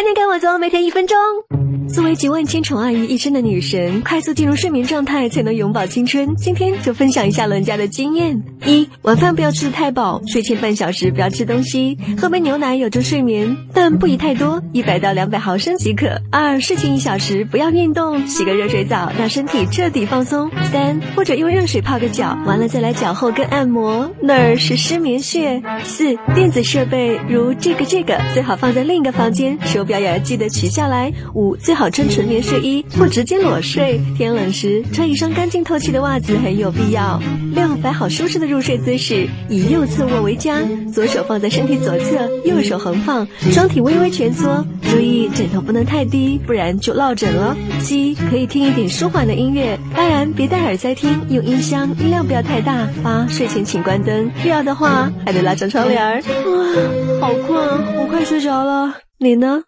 天天跟我走，每天一分钟。作为集万千宠爱于一身的女神，快速进入睡眠状态才能永葆青春。今天就分享一下伦家的经验：一、晚饭不要吃的太饱，睡前半小时不要吃东西，喝杯牛奶有助睡眠，但不宜太多，一百到两百毫升即可。二、睡前一小时不要运动，洗个热水澡，让身体彻底放松。三、或者用热水泡个脚，完了再来脚后跟按摩，那儿是失眠穴。四、电子设备如这个这个最好放在另一个房间，手表也要记得取下来。五、最好穿纯棉睡衣或直接裸睡，天冷时穿一双干净透气的袜子很有必要。六、摆好舒适的入睡姿势，以右侧卧为佳，左手放在身体左侧，右手横放，双体微微蜷缩，注意枕头不能太低，不然就落枕了。七、可以听一点舒缓的音乐，当然别戴耳塞听，用音箱，音量不要太大。八、睡前请关灯，必要的话还得拉上窗帘儿。哇，好困，我快睡着了，你呢？